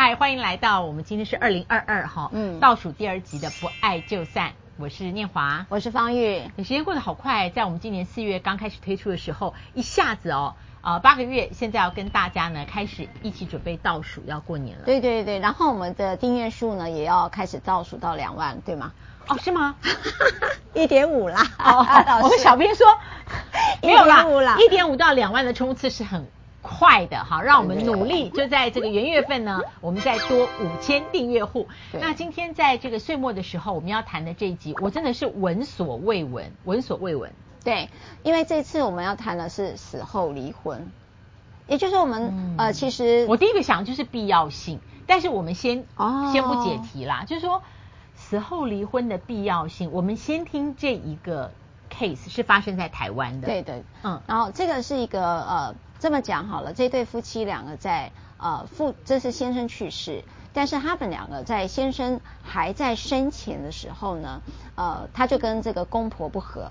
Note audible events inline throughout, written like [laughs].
嗨，欢迎来到我们今天是二零二二哈，嗯，倒数第二集的不爱就散。我是念华，我是方玉。时间过得好快，在我们今年四月刚开始推出的时候，一下子哦，啊、呃，八个月，现在要跟大家呢开始一起准备倒数要过年了。对对对，然后我们的订阅数呢也要开始倒数到两万，对吗？哦，是吗？[laughs] 一点五啦。哦，[laughs] 我们小编说 [laughs] 没有啦，一点五到两万的冲刺是很。快的哈，让我们努力，就在这个元月份呢，我们再多五千订阅户。那今天在这个岁末的时候，我们要谈的这一集，我真的是闻所未闻，闻所未闻。对，因为这次我们要谈的是死后离婚，也就是我们、嗯、呃，其实我第一个想的就是必要性，但是我们先哦，先不解题啦，就是说死后离婚的必要性，我们先听这一个 case 是发生在台湾的，对对，嗯，然后这个是一个呃。这么讲好了，这对夫妻两个在呃父，这是先生去世，但是他们两个在先生还在生前的时候呢，呃，他就跟这个公婆不和，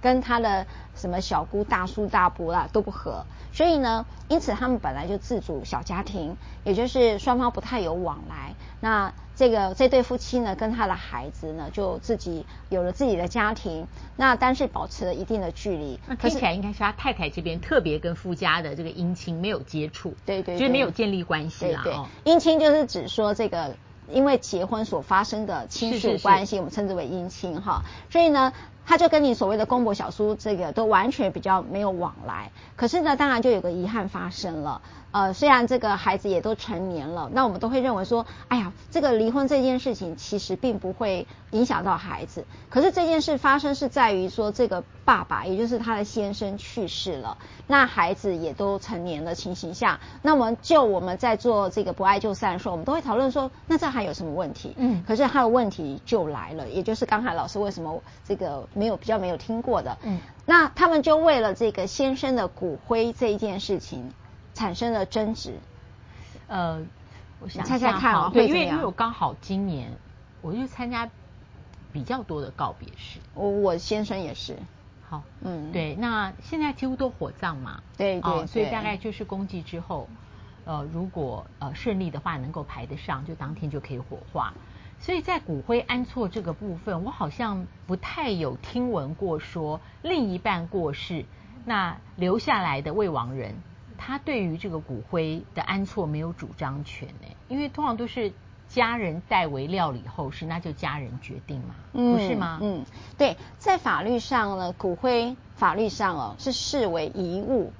跟他的什么小姑、大叔、大伯啦都不合，所以呢，因此他们本来就自主小家庭，也就是双方不太有往来。那这个这对夫妻呢，跟他的孩子呢，就自己有了自己的家庭，那但是保持了一定的距离。那听起来应该是他太太这边特别跟夫家的这个姻亲没有接触，对，对对，就是没有建立关系啦。对，对，姻亲就是指说这个因为结婚所发生的亲属关系，是是是我们称之为姻亲哈。所以呢，他就跟你所谓的公婆小叔这个都完全比较没有往来。可是呢，当然就有个遗憾发生了。呃，虽然这个孩子也都成年了，那我们都会认为说，哎呀，这个离婚这件事情其实并不会影响到孩子。可是这件事发生是在于说，这个爸爸也就是他的先生去世了，那孩子也都成年的情形下，那我们就我们在做这个不爱就散的时候，我们都会讨论说，那这还有什么问题？嗯，可是他的问题就来了，也就是刚才老师为什么这个没有比较没有听过的，嗯，那他们就为了这个先生的骨灰这一件事情。产生了争执，呃，我想猜猜看啊，对，因为因为我刚好今年我就参加比较多的告别式，我我先生也是，好，嗯，对，那现在几乎都火葬嘛，对对，对，所以大概就是公祭之后，呃，如果呃顺利的话能够排得上，就当天就可以火化，所以在骨灰安错这个部分，我好像不太有听闻过说另一半过世，那留下来的未亡人。他对于这个骨灰的安错没有主张权呢，因为通常都是家人代为料理后事，那就家人决定嘛，嗯、不是吗？嗯，对，在法律上呢，骨灰法律上哦是视为遗物，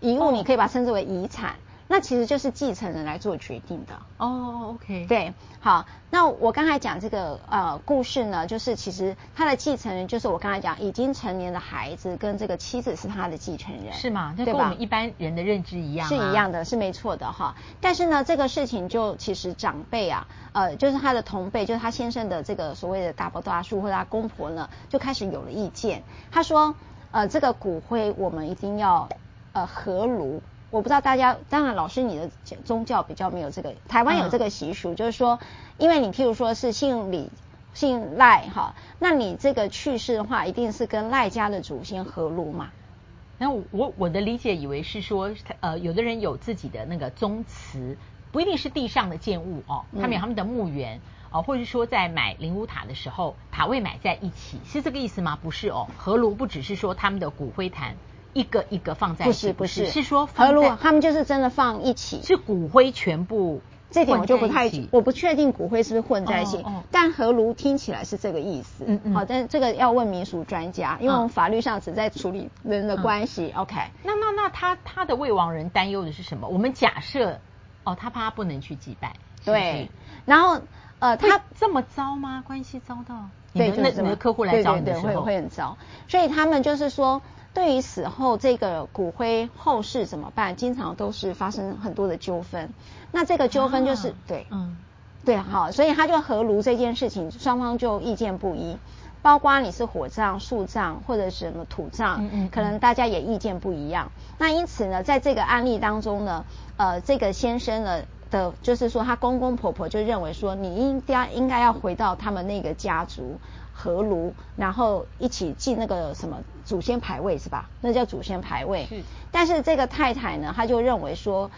遗物你可以把它称之为遗产。哦那其实就是继承人来做决定的哦、oh,，OK，对，好，那我刚才讲这个呃故事呢，就是其实他的继承人就是我刚才讲已经成年的孩子跟这个妻子是他的继承人，是吗？对吧？跟我们一般人的认知一样、啊，是一样的，是没错的哈。但是呢，这个事情就其实长辈啊，呃，就是他的同辈，就是他先生的这个所谓的大伯大叔或者他公婆呢，就开始有了意见。他说，呃，这个骨灰我们一定要呃合炉。我不知道大家，当然老师你的宗教比较没有这个，台湾有这个习俗，嗯、就是说，因为你譬如说是姓李、姓赖哈，那你这个去世的话，一定是跟赖家的祖先合炉嘛。那我我的理解以为是说，呃，有的人有自己的那个宗祠，不一定是地上的建物哦，他们有他们的墓园哦，或者是说在买灵骨塔的时候，塔位买在一起，是这个意思吗？不是哦，合炉不只是说他们的骨灰坛。一个一个放在一起，不是不是，是说合炉，他们就是真的放一起，是骨灰全部。这点我就不太，我不确定骨灰是不是混在一起，哦哦、但合炉听起来是这个意思。嗯嗯。好，但是这个要问民俗专家，因为我们法律上只在处理人的关系。嗯、OK。那那那他他的未亡人担忧的是什么？我们假设哦，他怕他不能去祭拜。对。然后呃，他这么糟吗？关系糟到？对，那你的客户来找你的时候，会会很糟。所以他们就是说。对于死后这个骨灰后事怎么办？经常都是发生很多的纠纷。那这个纠纷就是、啊、对，嗯，对，好，所以他就合炉这件事情，双方就意见不一。包括你是火葬、树葬或者什么土葬，嗯，嗯，可能大家也意见不一样。那因此呢，在这个案例当中呢，呃，这个先生呢的，就是说他公公婆婆就认为说，你应该应该要回到他们那个家族。合炉，然后一起进那个什么祖先牌位是吧？那叫祖先牌位。是。但是这个太太呢，她就认为说，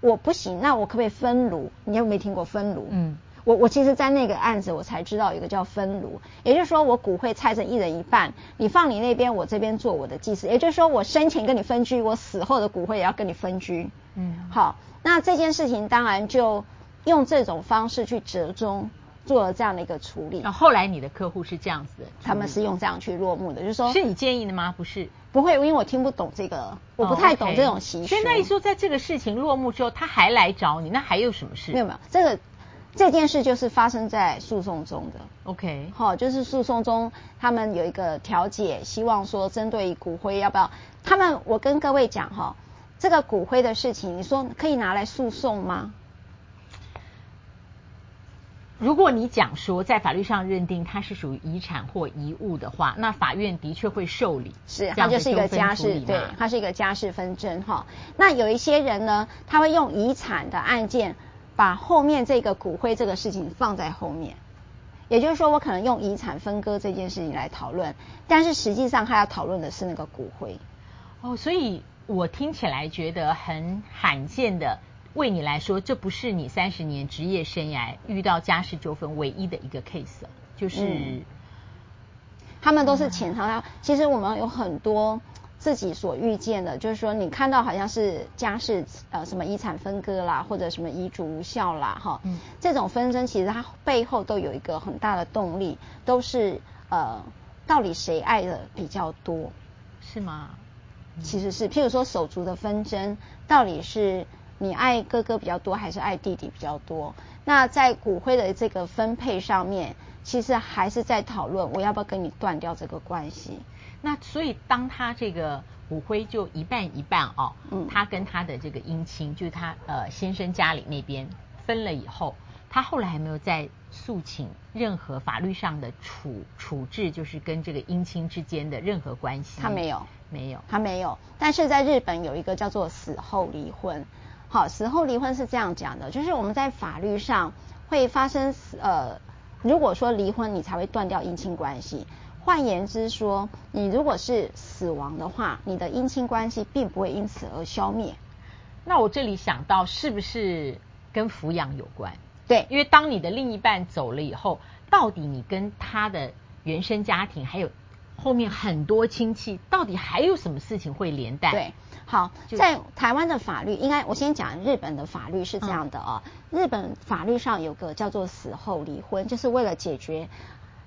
我不行，那我可不可以分炉？你有没有听过分炉？嗯，我我其实，在那个案子我才知道有一个叫分炉，也就是说我骨灰拆成一人一半，你放你那边，我这边做我的祭祀，也就是说我生前跟你分居，我死后的骨灰也要跟你分居。嗯，好，那这件事情当然就用这种方式去折中。做了这样的一个处理，那后来你的客户是这样子的，他们是用这样去落幕的，就是说，是你建议的吗？不是，不会，因为我听不懂这个，我不太懂这种习俗。所以那一说，在这个事情落幕之后，他还来找你，那还有什么事？没有没有，这个这件事就是发生在诉讼中的。OK，好，就是诉讼中他们有一个调解，希望说针对骨灰要不要？他们，我跟各位讲哈，这个骨灰的事情，你说可以拿来诉讼吗？如果你讲说在法律上认定它是属于遗产或遗物的话，那法院的确会受理。是，它就是一个家事，对，它是一个家事纷争哈。那有一些人呢，他会用遗产的案件把后面这个骨灰这个事情放在后面，也就是说，我可能用遗产分割这件事情来讨论，但是实际上他要讨论的是那个骨灰。哦，所以我听起来觉得很罕见的。为你来说，这不是你三十年职业生涯遇到家事纠纷唯一的一个 case，就是、嗯、他们都是潜藏。其实我们有很多自己所遇见的，就是说你看到好像是家事呃什么遗产分割啦，或者什么遗嘱无效啦，哈，嗯，这种纷争其实它背后都有一个很大的动力，都是呃到底谁爱的比较多，是吗？其实是，譬如说手足的纷争，到底是。你爱哥哥比较多还是爱弟弟比较多？那在骨灰的这个分配上面，其实还是在讨论我要不要跟你断掉这个关系。那所以当他这个骨灰就一半一半哦，嗯，他跟他的这个姻亲，就是他呃先生家里那边分了以后，他后来还没有再诉请任何法律上的处处置，就是跟这个姻亲之间的任何关系。他没有，没有，他没有。但是在日本有一个叫做死后离婚。好，死后离婚是这样讲的，就是我们在法律上会发生呃，如果说离婚，你才会断掉姻亲关系。换言之说，你如果是死亡的话，你的姻亲关系并不会因此而消灭。那我这里想到是不是跟抚养有关？对，因为当你的另一半走了以后，到底你跟他的原生家庭还有后面很多亲戚，到底还有什么事情会连带？对。好，在台湾的法律，应该我先讲日本的法律是这样的啊、哦。日本法律上有个叫做死后离婚，就是为了解决，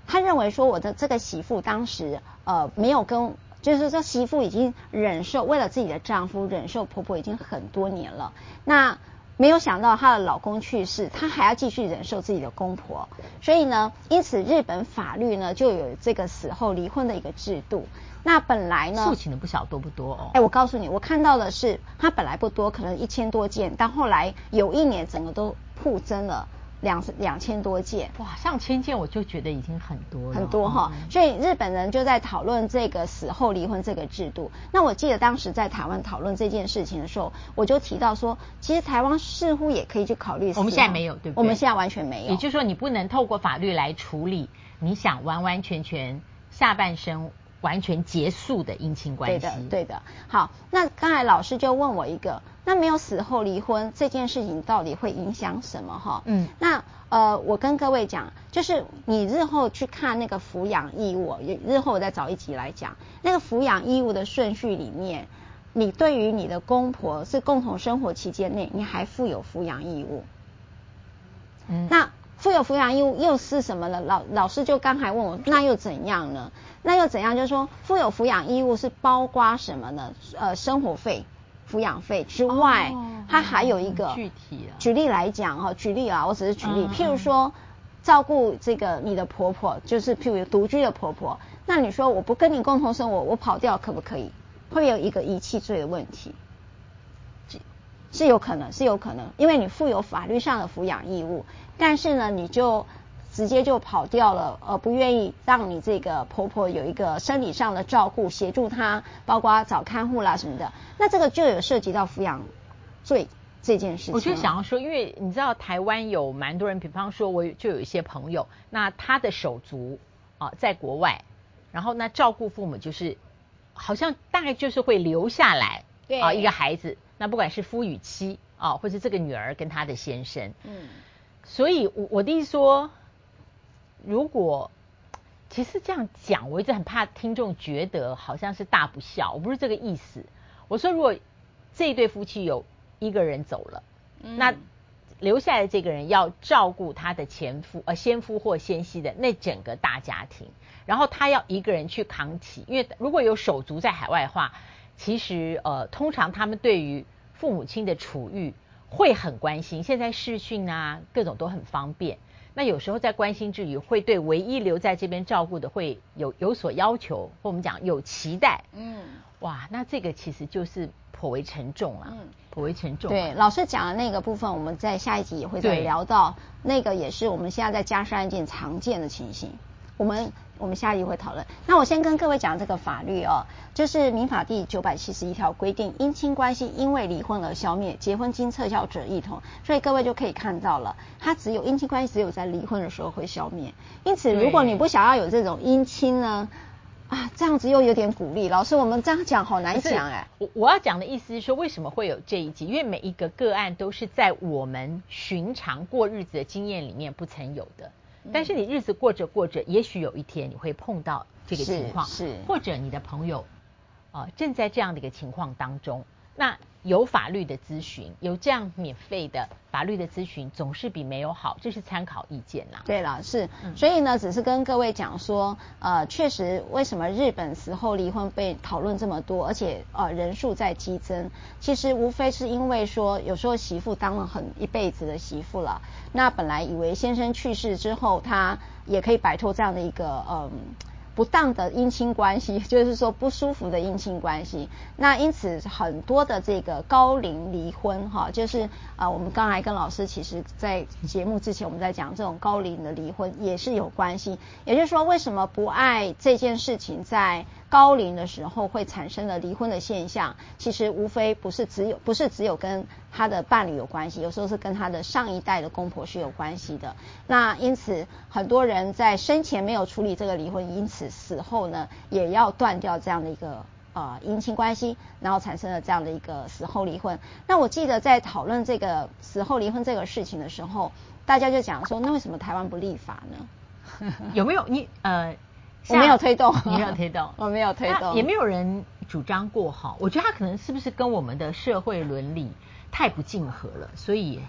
他认为说我的这个媳妇当时呃没有跟，就是说媳妇已经忍受为了自己的丈夫忍受婆婆已经很多年了，那没有想到她的老公去世，她还要继续忍受自己的公婆，所以呢，因此日本法律呢就有这个死后离婚的一个制度。那本来呢？诉请的不晓多不多哦？哎，我告诉你，我看到的是，它本来不多，可能一千多件，但后来有一年整个都暴增了两两千多件。哇，上千件我就觉得已经很多了。很多哈、哦，嗯、所以日本人就在讨论这个死后离婚这个制度。那我记得当时在台湾讨论这件事情的时候，我就提到说，其实台湾似乎也可以去考虑。我们现在没有，对不对？我们现在完全没有。也就是说，你不能透过法律来处理你想完完全全下半生。完全结束的姻亲关系。对的，对的。好，那刚才老师就问我一个，那没有死后离婚这件事情到底会影响什么？哈，嗯，那呃，我跟各位讲，就是你日后去看那个抚养义务，日后我再找一集来讲那个抚养义务的顺序里面，你对于你的公婆是共同生活期间内，你还负有抚养义务。嗯，那负有抚养义务又是什么呢？老老师就刚才问我，那又怎样呢？那又怎样？就是说，负有抚养义务是包括什么呢？呃，生活费、抚养费之外，哦、它还有一个具体。举例来讲哈，举例啊，我只是举例。嗯、譬如说，照顾这个你的婆婆，就是譬如独居的婆婆，那你说我不跟你共同生活，我跑掉可不可以？会有一个遗弃罪的问题，是是有可能，是有可能，因为你负有法律上的抚养义务，但是呢，你就。直接就跑掉了，呃，不愿意让你这个婆婆有一个生理上的照顾，协助她，包括找看护啦什么的，那这个就有涉及到抚养罪这件事情。我就想要说，因为你知道台湾有蛮多人，比方说我就有一些朋友，那他的手足啊在国外，然后那照顾父母就是好像大概就是会留下来，对啊一个孩子，那不管是夫与妻啊，或是这个女儿跟她的先生。嗯，所以我我的意思说，如果其实这样讲，我一直很怕听众觉得好像是大不孝，我不是这个意思。我说，如果这一对夫妻有一个人走了，嗯、那留下来的这个人要照顾他的前夫呃先夫或先妻的那整个大家庭，然后他要一个人去扛起，因为如果有手足在海外的话，其实呃通常他们对于父母亲的处遇会很关心。现在视讯啊各种都很方便，那有时候在关心之余，会对唯一留在这边照顾的会有有所要求，或我们讲有期待。嗯，哇，那这个其实就是。颇为沉重啊，嗯，颇为沉重。对，老师讲的那个部分，我们在下一集也会再聊到。那个也是我们现在在家事案件常见的情形。我们我们下一回讨论。那我先跟各位讲这个法律哦，就是民法第九百七十一条规定，姻亲关系因为离婚而消灭，结婚经撤销者一同。所以各位就可以看到了，它只有姻亲关系只有在离婚的时候会消灭。因此，如果你不想要有这种姻亲呢？啊，这样子又有点鼓励。老师，我们这样讲好难讲哎。我我要讲的意思是说，为什么会有这一集？因为每一个个案都是在我们寻常过日子的经验里面不曾有的。但是你日子过着过着，也许有一天你会碰到这个情况，是，是或者你的朋友啊、呃、正在这样的一个情况当中。那有法律的咨询，有这样免费的法律的咨询，总是比没有好，这是参考意见啦。对了，是，所以呢，只是跟各位讲说，呃，确实，为什么日本死后离婚被讨论这么多，而且呃人数在激增，其实无非是因为说，有时候媳妇当了很一辈子的媳妇了，那本来以为先生去世之后，他也可以摆脱这样的一个嗯。呃不当的姻亲关系，[laughs] 就是说不舒服的姻亲关系。那因此很多的这个高龄离婚，哈，就是啊、我们刚才跟老师其实，在节目之前我们在讲这种高龄的离婚也是有关系。也就是说，为什么不爱这件事情在高龄的时候会产生了离婚的现象？其实无非不是只有不是只有跟他的伴侣有关系，有时候是跟他的上一代的公婆是有关系的。那因此很多人在生前没有处理这个离婚，因此。死后呢，也要断掉这样的一个呃姻亲关系，然后产生了这样的一个死后离婚。那我记得在讨论这个死后离婚这个事情的时候，大家就讲说，那为什么台湾不立法呢？有没有你呃，[laughs] 我没有推动，[laughs] 你没有推动，[laughs] 我没有推动，也没有人主张过哈。我觉得他可能是不是跟我们的社会伦理太不竞合了，所以。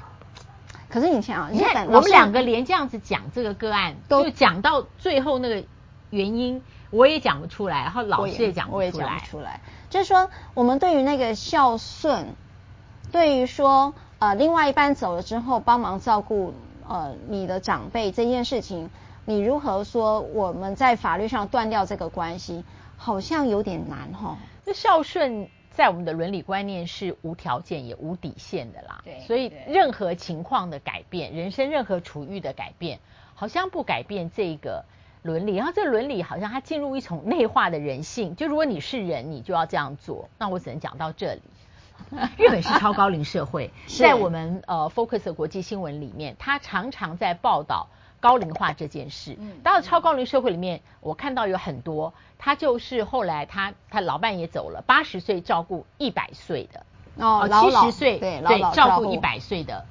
可是你想啊，你看我们两个连这样子讲这个个案，都讲到最后那个。原因我也讲不出来，然后老师也讲不出来。我也讲不出来。就是说，我们对于那个孝顺，对于说呃另外一半走了之后帮忙照顾呃你的长辈这件事情，你如何说我们在法律上断掉这个关系，好像有点难哈、哦。那孝顺在我们的伦理观念是无条件也无底线的啦。对。所以任何情况的改变，人生任何处遇的改变，好像不改变这个。伦理，然后这伦理好像它进入一种内化的人性，就如果你是人，你就要这样做。那我只能讲到这里。[laughs] 日本是超高龄社会，在我们呃 Focus 的国际新闻里面，他常常在报道高龄化这件事。到了超高龄社会里面，我看到有很多，他就是后来他他老伴也走了，八十岁照顾一百岁的哦，七十岁对对照顾一百岁的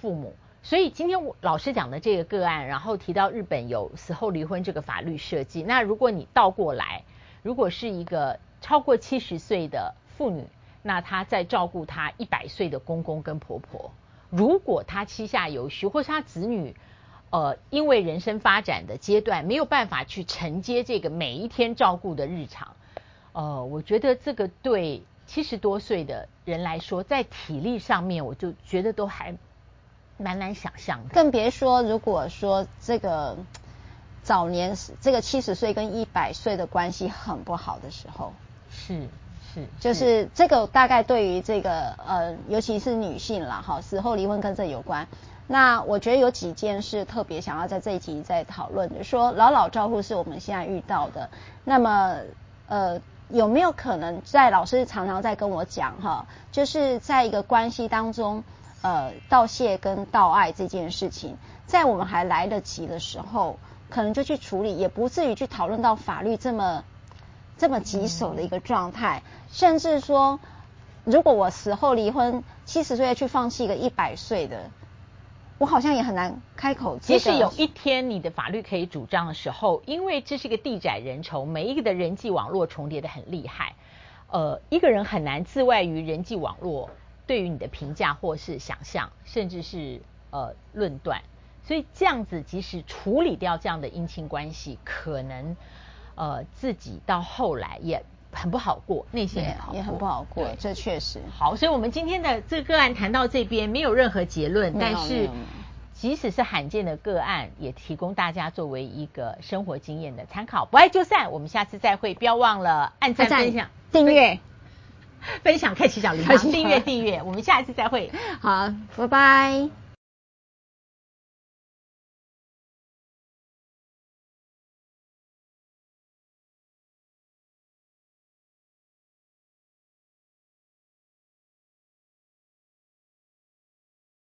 父母。所以今天我老师讲的这个个案，然后提到日本有死后离婚这个法律设计。那如果你倒过来，如果是一个超过七十岁的妇女，那她在照顾她一百岁的公公跟婆婆，如果她膝下有许，或是她子女，呃，因为人生发展的阶段没有办法去承接这个每一天照顾的日常，呃，我觉得这个对七十多岁的人来说，在体力上面，我就觉得都还。蛮难想象的，更别说如果说这个早年这个七十岁跟一百岁的关系很不好的时候，是是，就是这个大概对于这个呃，尤其是女性啦，哈，死后离婚跟这有关。那我觉得有几件事特别想要在这一集再讨论，的说老老照护是我们现在遇到的，那么呃，有没有可能在老师常常在跟我讲哈，就是在一个关系当中。呃，道谢跟道爱这件事情，在我们还来得及的时候，可能就去处理，也不至于去讨论到法律这么这么棘手的一个状态。甚至说，如果我死后离婚，七十岁去放弃一个一百岁的，我好像也很难开口。即使有一天你的法律可以主张的时候，因为这是一个地窄人稠，每一个的人际网络重叠的很厉害，呃，一个人很难自外于人际网络对于你的评价或是想象，甚至是呃论断。所以这样子，即使处理掉这样的姻亲关系，可能呃自己到后来也。很不好过，内心也也很不好过，这确实。好，所以我们今天的这个个案谈到这边，没有任何结论，但是即使是罕见的个案，也提供大家作为一个生活经验的参考。不爱就散，我们下次再会，不要忘了按赞、分享、订阅、分享、开启小铃铛、订阅、订阅，我们下一次再会。好，拜拜。